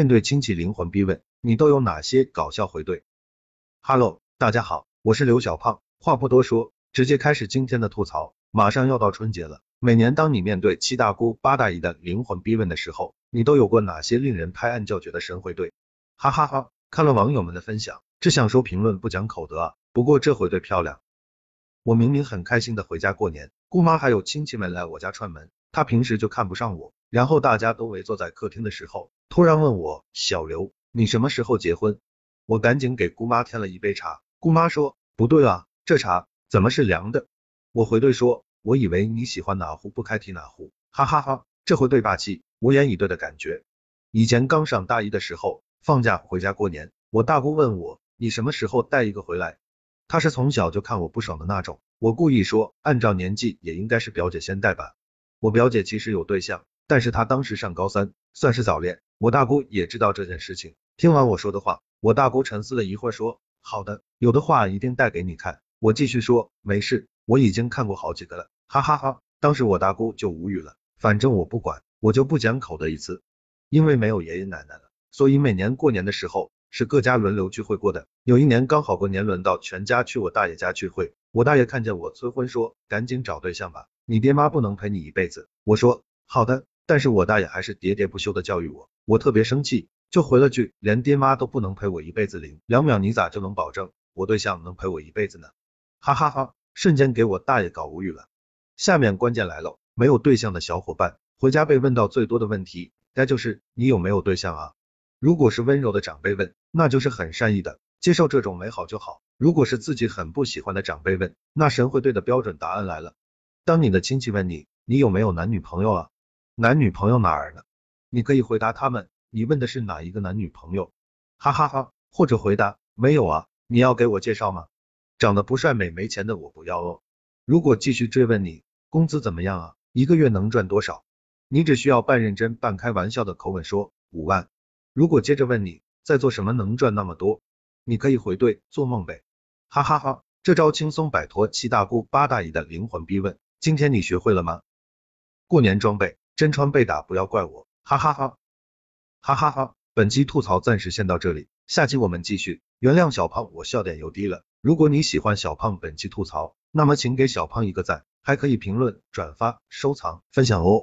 面对亲戚灵魂逼问，你都有哪些搞笑回怼？Hello，大家好，我是刘小胖。话不多说，直接开始今天的吐槽。马上要到春节了，每年当你面对七大姑八大姨的灵魂逼问的时候，你都有过哪些令人拍案叫绝的神回怼？哈哈哈！看了网友们的分享，只想说评论不讲口德啊。不过这回怼漂亮，我明明很开心的回家过年，姑妈还有亲戚们来我家串门，他平时就看不上我。然后大家都围坐在客厅的时候，突然问我小刘，你什么时候结婚？我赶紧给姑妈添了一杯茶。姑妈说不对啊，这茶怎么是凉的？我回对说，我以为你喜欢哪壶不开提哪壶，哈哈哈，这回对霸气，无言以对的感觉。以前刚上大一的时候，放假回家过年，我大姑问我，你什么时候带一个回来？她是从小就看我不爽的那种。我故意说，按照年纪也应该是表姐先带吧。我表姐其实有对象。但是她当时上高三，算是早恋。我大姑也知道这件事情。听完我说的话，我大姑沉思了一会儿，说：“好的，有的话一定带给你看。”我继续说：“没事，我已经看过好几个了。”哈哈哈，当时我大姑就无语了。反正我不管，我就不讲口的一次。因为没有爷爷奶奶了，所以每年过年的时候是各家轮流聚会过的。有一年刚好过年轮到全家去我大爷家聚会，我大爷看见我催婚，说：“赶紧找对象吧，你爹妈不能陪你一辈子。”我说：“好的。”但是我大爷还是喋喋不休的教育我，我特别生气，就回了句，连爹妈都不能陪我一辈子零两秒，你咋就能保证我对象能陪我一辈子呢？哈哈哈，瞬间给我大爷搞无语了。下面关键来了，没有对象的小伙伴，回家被问到最多的问题，该就是你有没有对象啊？如果是温柔的长辈问，那就是很善意的，接受这种美好就好。如果是自己很不喜欢的长辈问，那神会对的标准答案来了。当你的亲戚问你，你有没有男女朋友啊？男女朋友哪儿呢？你可以回答他们，你问的是哪一个男女朋友？哈哈哈，或者回答没有啊，你要给我介绍吗？长得不帅、美、没钱的我不要哦。如果继续追问你工资怎么样啊，一个月能赚多少？你只需要半认真半开玩笑的口吻说五万。如果接着问你在做什么能赚那么多，你可以回对做梦呗。哈哈哈，这招轻松摆脱七大姑八大姨的灵魂逼问。今天你学会了吗？过年装备。真穿被打不要怪我，哈哈哈，哈哈哈。本期吐槽暂时先到这里，下期我们继续。原谅小胖，我笑点又低了。如果你喜欢小胖本期吐槽，那么请给小胖一个赞，还可以评论、转发、收藏、分享哦。